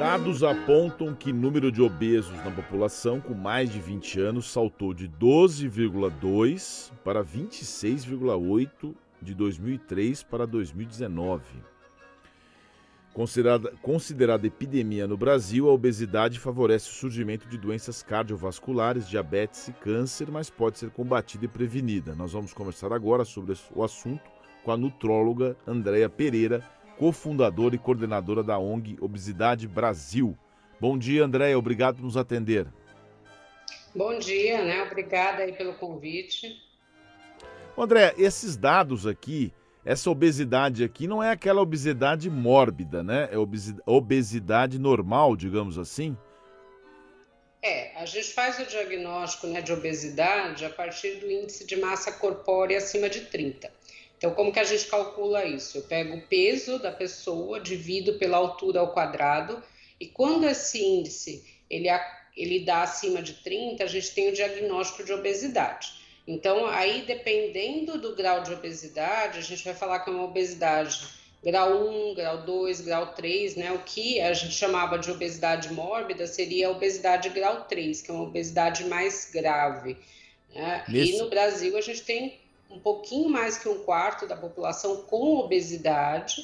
Dados apontam que o número de obesos na população com mais de 20 anos saltou de 12,2 para 26,8 de 2003 para 2019. Considerada, considerada epidemia no Brasil, a obesidade favorece o surgimento de doenças cardiovasculares, diabetes e câncer, mas pode ser combatida e prevenida. Nós vamos conversar agora sobre o assunto com a nutróloga Andréa Pereira, cofundadora e coordenadora da ONG Obesidade Brasil. Bom dia, Andréa, obrigado por nos atender. Bom dia, né? Obrigada aí pelo convite. André, esses dados aqui essa obesidade aqui não é aquela obesidade mórbida, né? É obesidade normal, digamos assim. É, a gente faz o diagnóstico né, de obesidade a partir do índice de massa corpórea acima de 30. Então, como que a gente calcula isso? Eu pego o peso da pessoa, divido pela altura ao quadrado, e quando esse índice ele, ele dá acima de 30, a gente tem o diagnóstico de obesidade. Então, aí, dependendo do grau de obesidade, a gente vai falar que é uma obesidade grau 1, grau 2, grau 3, né? O que a gente chamava de obesidade mórbida seria a obesidade grau 3, que é uma obesidade mais grave. Né? Nesse... E no Brasil a gente tem um pouquinho mais que um quarto da população com obesidade.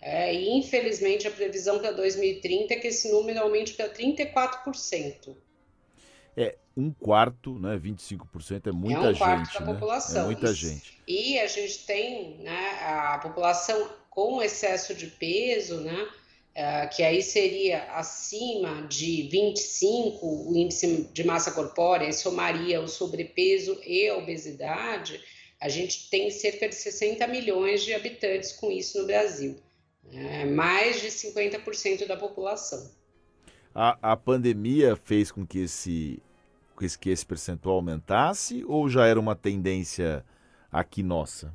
É, e infelizmente a previsão para 2030 é que esse número aumente para 34%. É, um quarto, né, 25% é muita gente. É um quarto da né? população. É muita gente. E a gente tem né, a população com excesso de peso, né, uh, que aí seria acima de 25, o índice de massa corpórea, e somaria o sobrepeso e a obesidade, a gente tem cerca de 60 milhões de habitantes com isso no Brasil. É, mais de 50% da população. A, a pandemia fez com que esse, que esse percentual aumentasse ou já era uma tendência aqui nossa?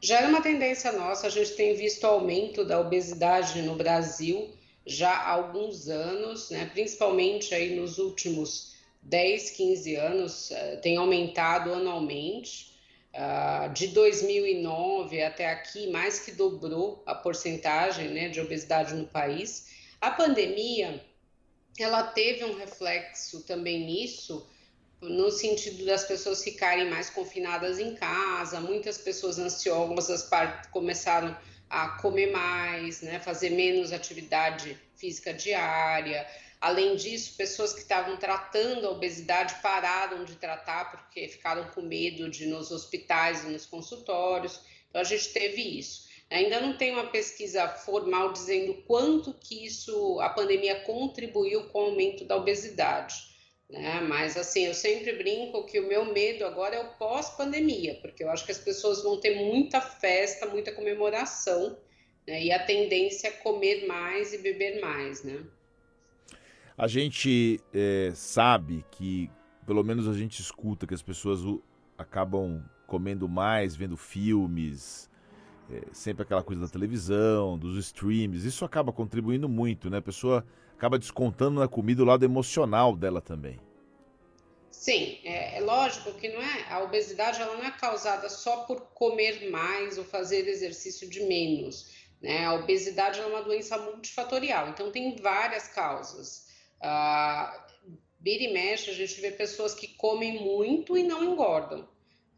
Já era uma tendência nossa, a gente tem visto aumento da obesidade no Brasil já há alguns anos, né? principalmente aí nos últimos 10, 15 anos, eh, tem aumentado anualmente. Uh, de 2009 até aqui, mais que dobrou a porcentagem né, de obesidade no país. A pandemia ela teve um reflexo também nisso, no sentido das pessoas ficarem mais confinadas em casa, muitas pessoas ansiosas começaram a comer mais, né, fazer menos atividade física diária. Além disso, pessoas que estavam tratando a obesidade pararam de tratar porque ficaram com medo de ir nos hospitais e nos consultórios. Então a gente teve isso. Ainda não tem uma pesquisa formal dizendo quanto que isso, a pandemia contribuiu com o aumento da obesidade. Né? Mas assim, eu sempre brinco que o meu medo agora é o pós-pandemia, porque eu acho que as pessoas vão ter muita festa, muita comemoração, né? e a tendência é comer mais e beber mais, né? A gente é, sabe que, pelo menos a gente escuta que as pessoas acabam comendo mais, vendo filmes, é, sempre aquela coisa da televisão, dos streams, isso acaba contribuindo muito, né? A pessoa acaba descontando na comida o lado emocional dela também. Sim, é, é, lógico que não é a obesidade ela não é causada só por comer mais ou fazer exercício de menos. Né? A obesidade é uma doença multifatorial, então tem várias causas. Ah, vira e mexe, a gente vê pessoas que comem muito e não engordam.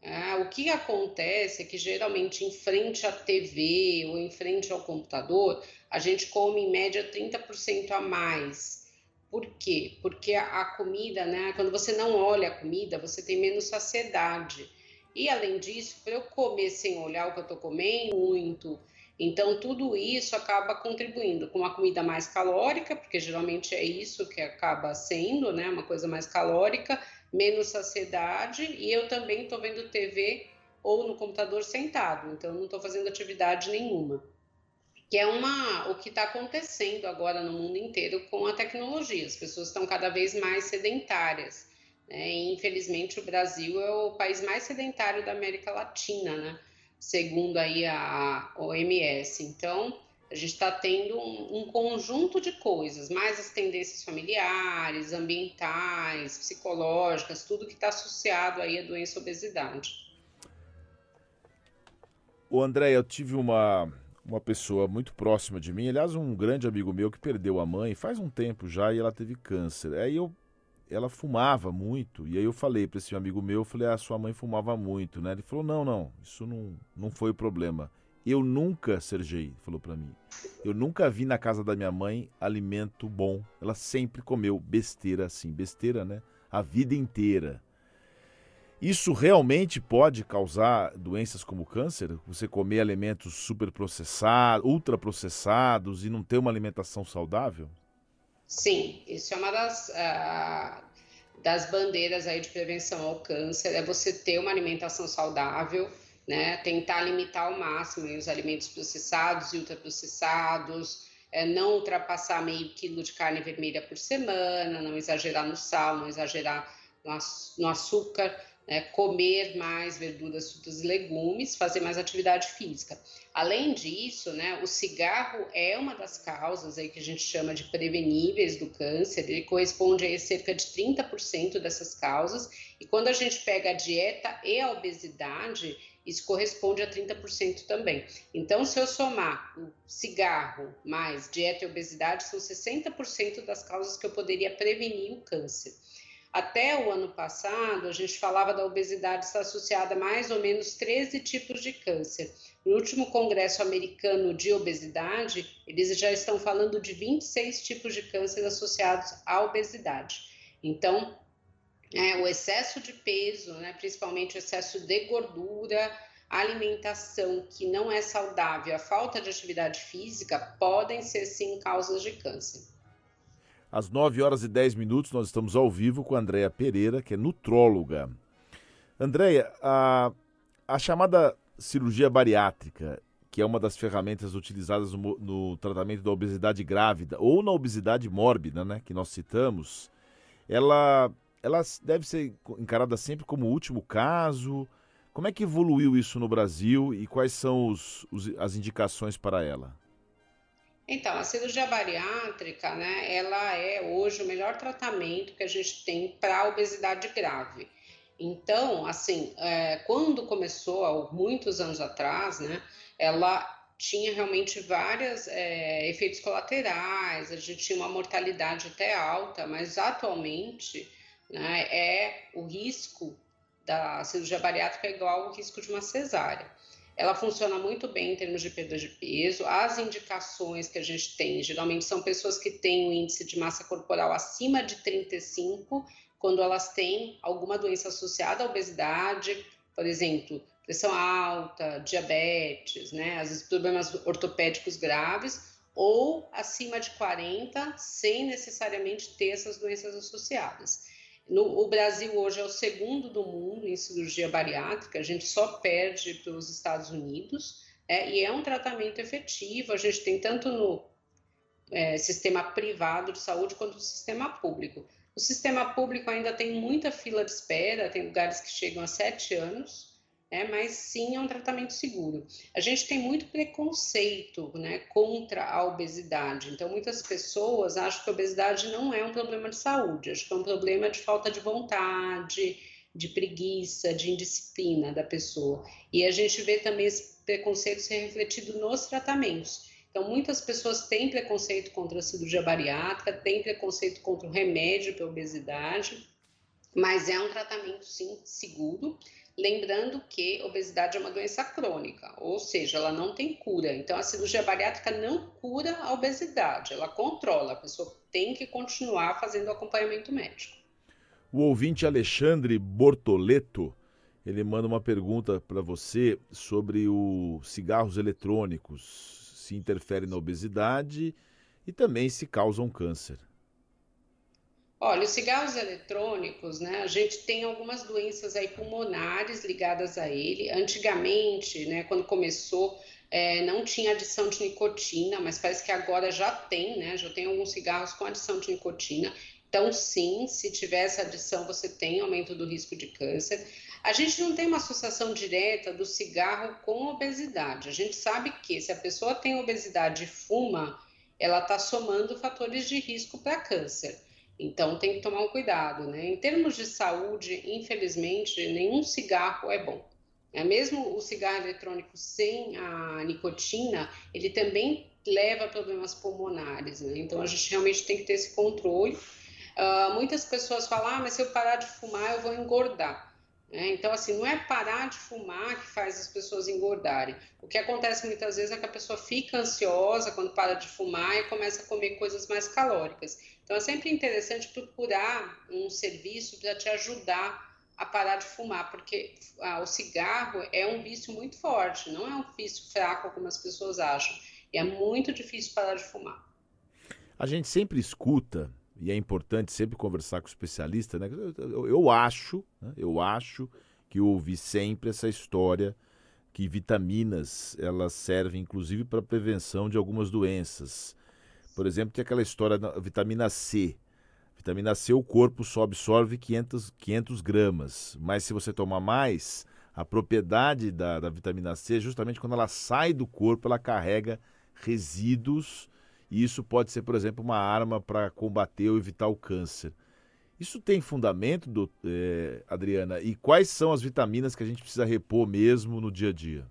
Ah, o que acontece é que geralmente em frente à TV ou em frente ao computador, a gente come em média 30% a mais. Por quê? Porque a, a, comida, né? Quando você não olha a comida, você tem menos saciedade. E além disso, para eu comer sem olhar o que eu estou comendo, muito. Então, tudo isso acaba contribuindo com uma comida mais calórica, porque geralmente é isso que acaba sendo, né? Uma coisa mais calórica menos saciedade e eu também estou vendo TV ou no computador sentado, então não estou fazendo atividade nenhuma. Que é uma, o que está acontecendo agora no mundo inteiro com a tecnologia. As pessoas estão cada vez mais sedentárias. Né? E, infelizmente, o Brasil é o país mais sedentário da América Latina, né? Segundo aí a OMS. Então, a gente está tendo um, um, conjunto de coisas, mais as tendências familiares, ambientais, psicológicas, tudo que está associado aí à doença obesidade. O André, eu tive uma, uma pessoa muito próxima de mim, aliás, um grande amigo meu que perdeu a mãe faz um tempo já e ela teve câncer. Aí eu ela fumava muito, e aí eu falei para esse amigo meu, eu falei: "Ah, sua mãe fumava muito, né?" Ele falou: "Não, não, isso não não foi o problema. Eu nunca, Sergei, falou para mim. Eu nunca vi na casa da minha mãe alimento bom. Ela sempre comeu besteira assim, besteira, né? A vida inteira. Isso realmente pode causar doenças como câncer? Você comer alimentos superprocessados, ultraprocessados e não ter uma alimentação saudável? Sim, isso é uma das, uh, das bandeiras aí de prevenção ao câncer, é você ter uma alimentação saudável, né? Tentar limitar ao máximo os alimentos processados e ultraprocessados, é, não ultrapassar meio quilo de carne vermelha por semana, não exagerar no sal, não exagerar no açúcar né, comer mais verduras, frutas e legumes, fazer mais atividade física. Além disso, né, o cigarro é uma das causas aí que a gente chama de preveníveis do câncer, ele corresponde a cerca de 30% dessas causas, e quando a gente pega a dieta e a obesidade, isso corresponde a 30% também. Então, se eu somar o cigarro mais dieta e obesidade, são 60% das causas que eu poderia prevenir o câncer. Até o ano passado, a gente falava da obesidade estar associada a mais ou menos 13 tipos de câncer. No último Congresso Americano de Obesidade, eles já estão falando de 26 tipos de câncer associados à obesidade. Então, é, o excesso de peso, né, principalmente o excesso de gordura, alimentação que não é saudável, a falta de atividade física, podem ser sim causas de câncer. Às 9 horas e 10 minutos, nós estamos ao vivo com a Andréia Pereira, que é nutróloga. Andréia, a, a chamada cirurgia bariátrica, que é uma das ferramentas utilizadas no, no, tratamento da obesidade grávida ou na obesidade mórbida, né, que nós citamos, ela, ela deve ser encarada sempre como último caso. Como é que evoluiu isso no Brasil e quais são os, os, as indicações para ela? Então, a cirurgia bariátrica, né, ela é hoje o melhor tratamento que a gente tem para obesidade grave. Então, assim, é, quando começou, há muitos anos atrás, né, ela tinha realmente vários é, efeitos colaterais, a gente tinha uma mortalidade até alta, mas atualmente né, é o risco da cirurgia bariátrica é igual ao risco de uma cesárea ela funciona muito bem em termos de perda de peso. As indicações que a gente tem, geralmente são pessoas que têm o um índice de massa corporal acima de 35, quando elas têm alguma doença associada à obesidade, por exemplo, pressão alta, diabetes, né, às vezes problemas ortopédicos graves, ou acima de 40, sem necessariamente ter essas doenças associadas. No, o Brasil hoje é o segundo do mundo em cirurgia bariátrica, a gente só perde para os Estados Unidos, é, e é um tratamento efetivo, a gente tem tanto no é, sistema privado de saúde quanto no sistema público. O sistema público ainda tem muita fila de espera, tem lugares que chegam a sete anos, né, mas sim é um tratamento seguro. A gente tem muito preconceito né, contra a obesidade, então muitas pessoas acham que a obesidade não é um problema de saúde, acham que é um problema de falta de vontade, de preguiça, de indisciplina da pessoa. E a gente vê também esse preconceito ser refletido nos tratamentos. Então, muitas pessoas têm preconceito contra a cirurgia bariátrica, têm preconceito contra o remédio para obesidade, mas é um tratamento, sim, seguro. Lembrando que obesidade é uma doença crônica, ou seja, ela não tem cura. Então, a cirurgia bariátrica não cura a obesidade, ela controla. A pessoa tem que continuar fazendo acompanhamento médico. O ouvinte Alexandre Bortoleto, ele manda uma pergunta para você sobre os cigarros eletrônicos, se interferem na obesidade e também se causam câncer. Olha, os cigarros eletrônicos, né? A gente tem algumas doenças aí pulmonares ligadas a ele. Antigamente, né, quando começou, é, não tinha adição de nicotina, mas parece que agora já tem, né? Já tem alguns cigarros com adição de nicotina. Então, sim, se tiver essa adição, você tem aumento do risco de câncer. A gente não tem uma associação direta do cigarro com obesidade. A gente sabe que se a pessoa tem obesidade e fuma, ela está somando fatores de risco para câncer. Então tem que tomar um cuidado, né? Em termos de saúde, infelizmente, nenhum cigarro é bom. É, mesmo o cigarro eletrônico sem a nicotina, ele também leva a problemas pulmonares. Né? Então, a gente realmente tem que ter esse controle. Uh, muitas pessoas falam, ah, mas se eu parar de fumar, eu vou engordar. É, então, assim, não é parar de fumar que faz as pessoas engordarem. O que acontece muitas vezes é que a pessoa fica ansiosa quando para de fumar e começa a comer coisas mais calóricas. Então, é sempre interessante procurar um serviço para te ajudar a parar de fumar, porque ah, o cigarro é um vício muito forte, não é um vício fraco como as pessoas acham. E é muito difícil parar de fumar. A gente sempre escuta e é importante sempre conversar com o especialista, né? Eu, eu acho, né? eu acho que eu ouvi sempre essa história que vitaminas elas servem inclusive para prevenção de algumas doenças. Por exemplo, tem aquela história da vitamina C. Vitamina C o corpo só absorve 500, 500 gramas, mas se você tomar mais, a propriedade da, da vitamina C, justamente quando ela sai do corpo, ela carrega resíduos e isso pode ser, por exemplo, uma arma para combater ou evitar o câncer. Isso tem fundamento, do, é, Adriana? E quais são as vitaminas que a gente precisa repor mesmo no dia a dia?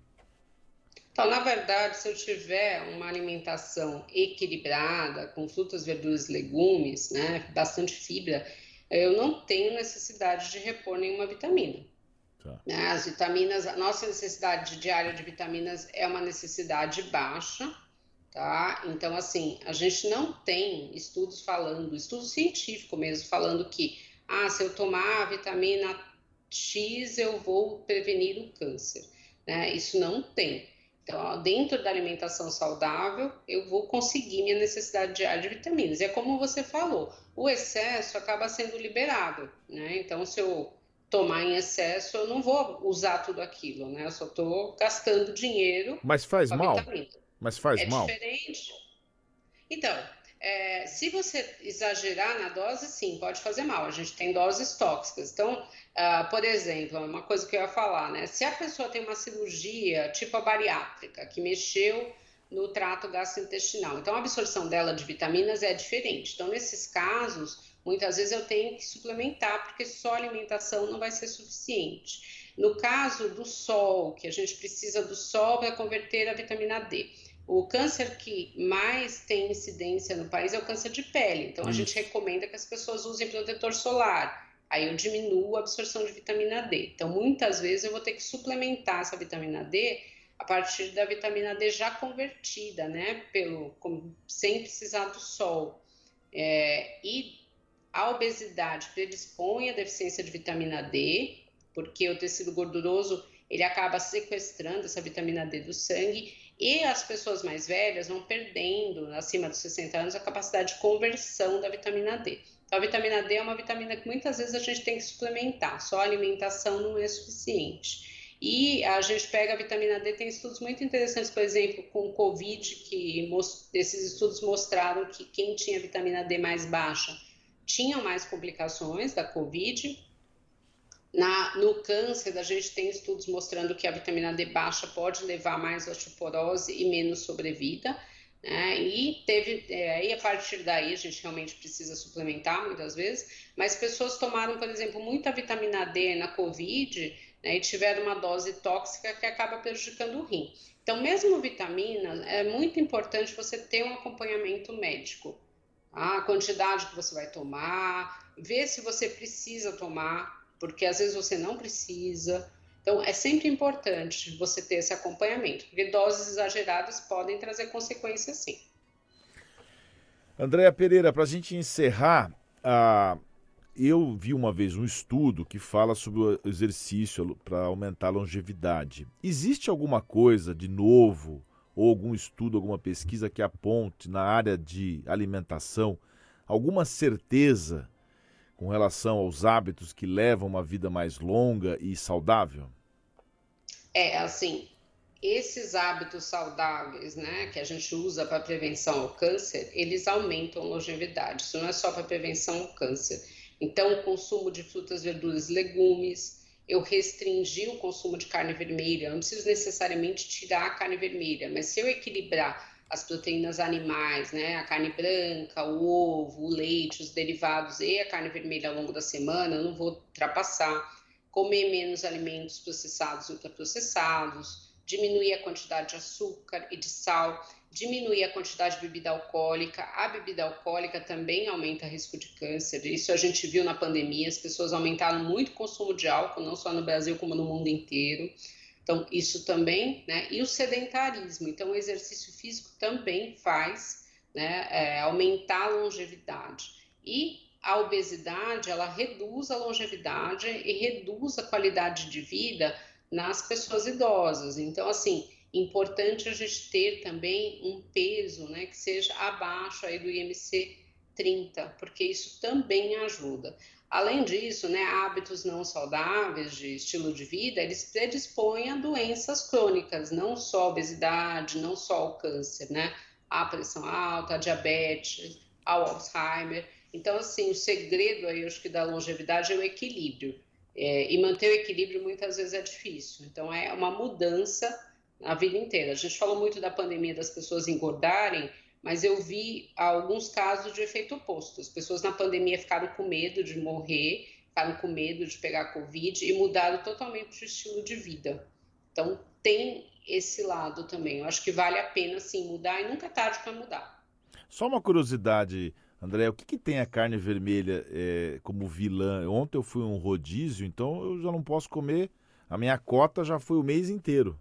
Então, na verdade, se eu tiver uma alimentação equilibrada, com frutas, verduras e legumes, né, bastante fibra, eu não tenho necessidade de repor nenhuma vitamina. Tá. Né, as vitaminas, a nossa necessidade diária de vitaminas é uma necessidade baixa, tá? Então, assim, a gente não tem estudos falando, estudo científico mesmo, falando que, ah, se eu tomar a vitamina X, eu vou prevenir o câncer, né? Isso não tem. Então, dentro da alimentação saudável, eu vou conseguir minha necessidade diária de vitaminas. E é como você falou, o excesso acaba sendo liberado, né? Então, se eu tomar em excesso, eu não vou usar tudo aquilo, né? Eu só estou gastando dinheiro. Mas faz mal? Vitamina. Mas faz é mal? É diferente. Então, é, se você exagerar na dose, sim, pode fazer mal. A gente tem doses tóxicas. Então, uh, por exemplo, uma coisa que eu ia falar, né? Se a pessoa tem uma cirurgia tipo a bariátrica, que mexeu no trato gastrointestinal, então a absorção dela de vitaminas é diferente. Então, nesses casos, muitas vezes eu tenho que suplementar, porque só alimentação não vai ser suficiente. No caso do sol, que a gente precisa do sol para converter a vitamina D. O câncer que mais tem incidência no país é o câncer de pele. Então, a gente recomenda que as pessoas usem protetor solar. Aí eu diminuo a absorção de vitamina D. Então, muitas vezes eu vou ter que suplementar essa vitamina D a partir da vitamina D já convertida, né? Pelo, sem precisar do sol. É, e a obesidade predispõe à deficiência de vitamina D, porque o tecido gorduroso ele acaba sequestrando essa vitamina D do sangue e as pessoas mais velhas vão perdendo, acima dos 60 anos, a capacidade de conversão da vitamina D. Então, a vitamina D é uma vitamina que muitas vezes a gente tem que suplementar, só a alimentação não é suficiente. E a gente pega a vitamina D, tem estudos muito interessantes, por exemplo, com o Covid, que esses estudos mostraram que quem tinha vitamina D mais baixa tinha mais complicações da Covid, na, no câncer, a gente tem estudos mostrando que a vitamina D baixa pode levar mais osteoporose e menos sobrevida. Né? E teve, é, a partir daí a gente realmente precisa suplementar muitas vezes, mas pessoas tomaram, por exemplo, muita vitamina D na Covid né, e tiveram uma dose tóxica que acaba prejudicando o rim. Então, mesmo vitamina, é muito importante você ter um acompanhamento médico. Tá? A quantidade que você vai tomar, ver se você precisa tomar porque às vezes você não precisa. Então, é sempre importante você ter esse acompanhamento, porque doses exageradas podem trazer consequências sim. Andréa Pereira, para a gente encerrar, eu vi uma vez um estudo que fala sobre o exercício para aumentar a longevidade. Existe alguma coisa de novo, ou algum estudo, alguma pesquisa que aponte na área de alimentação alguma certeza com relação aos hábitos que levam uma vida mais longa e saudável? É, assim, esses hábitos saudáveis, né, que a gente usa para prevenção ao câncer, eles aumentam a longevidade. Isso não é só para prevenção ao câncer. Então, o consumo de frutas, verduras, legumes, eu restringi o consumo de carne vermelha. Eu não preciso necessariamente tirar a carne vermelha, mas se eu equilibrar as proteínas animais, né? A carne branca, o ovo, o leite, os derivados e a carne vermelha ao longo da semana, eu não vou ultrapassar. comer menos alimentos processados e ultraprocessados, diminuir a quantidade de açúcar e de sal, diminuir a quantidade de bebida alcoólica. A bebida alcoólica também aumenta o risco de câncer. Isso a gente viu na pandemia, as pessoas aumentaram muito o consumo de álcool, não só no Brasil como no mundo inteiro. Então, isso também, né? E o sedentarismo. Então, o exercício físico também faz né, é, aumentar a longevidade. E a obesidade, ela reduz a longevidade e reduz a qualidade de vida nas pessoas idosas. Então, assim, importante a gente ter também um peso, né, que seja abaixo aí do IMC 30, porque isso também ajuda. Além disso, né, hábitos não saudáveis de estilo de vida, eles predispõem a doenças crônicas, não só obesidade, não só o câncer, né? A pressão alta, a diabetes, ao Alzheimer. Então, assim, o segredo aí, acho que da longevidade é o equilíbrio. É, e manter o equilíbrio muitas vezes é difícil. Então, é uma mudança a vida inteira. A gente falou muito da pandemia das pessoas engordarem, mas eu vi alguns casos de efeito oposto. As pessoas na pandemia ficaram com medo de morrer, ficaram com medo de pegar Covid e mudaram totalmente o estilo de vida. Então, tem esse lado também. Eu acho que vale a pena, sim, mudar e nunca é tarde para mudar. Só uma curiosidade, André, o que, que tem a carne vermelha é, como vilã? Ontem eu fui um rodízio, então eu já não posso comer. A minha cota já foi o mês inteiro.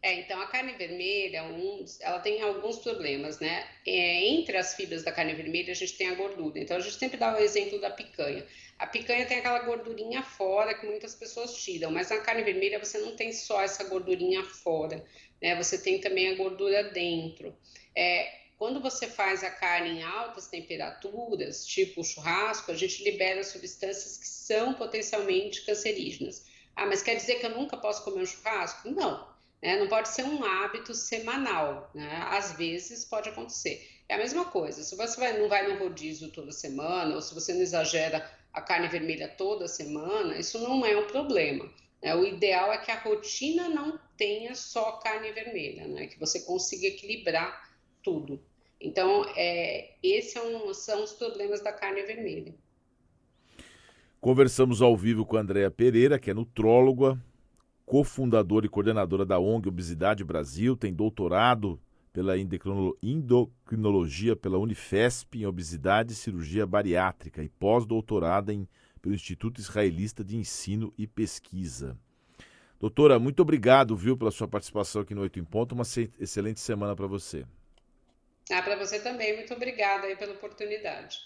É, então a carne vermelha, um, ela tem alguns problemas, né? É, entre as fibras da carne vermelha, a gente tem a gordura. Então a gente sempre dá o exemplo da picanha. A picanha tem aquela gordurinha fora que muitas pessoas tiram, mas na carne vermelha você não tem só essa gordurinha fora, né? Você tem também a gordura dentro. É, quando você faz a carne em altas temperaturas, tipo churrasco, a gente libera substâncias que são potencialmente cancerígenas. Ah, mas quer dizer que eu nunca posso comer um churrasco? Não. Né? Não pode ser um hábito semanal, né? às vezes pode acontecer. É a mesma coisa, se você vai, não vai no rodízio toda semana, ou se você não exagera a carne vermelha toda semana, isso não é um problema. Né? O ideal é que a rotina não tenha só carne vermelha, né? que você consiga equilibrar tudo. Então, é, esses são, são os problemas da carne vermelha. Conversamos ao vivo com a Andrea Pereira, que é nutróloga, cofundadora e coordenadora da ONG Obesidade Brasil, tem doutorado pela endocrinologia pela Unifesp em obesidade e cirurgia bariátrica e pós-doutorada pelo Instituto Israelita de Ensino e Pesquisa. Doutora, muito obrigado, viu, pela sua participação aqui no Oito em Ponto. Uma excelente semana para você. Ah, para você também. Muito obrigada aí pela oportunidade.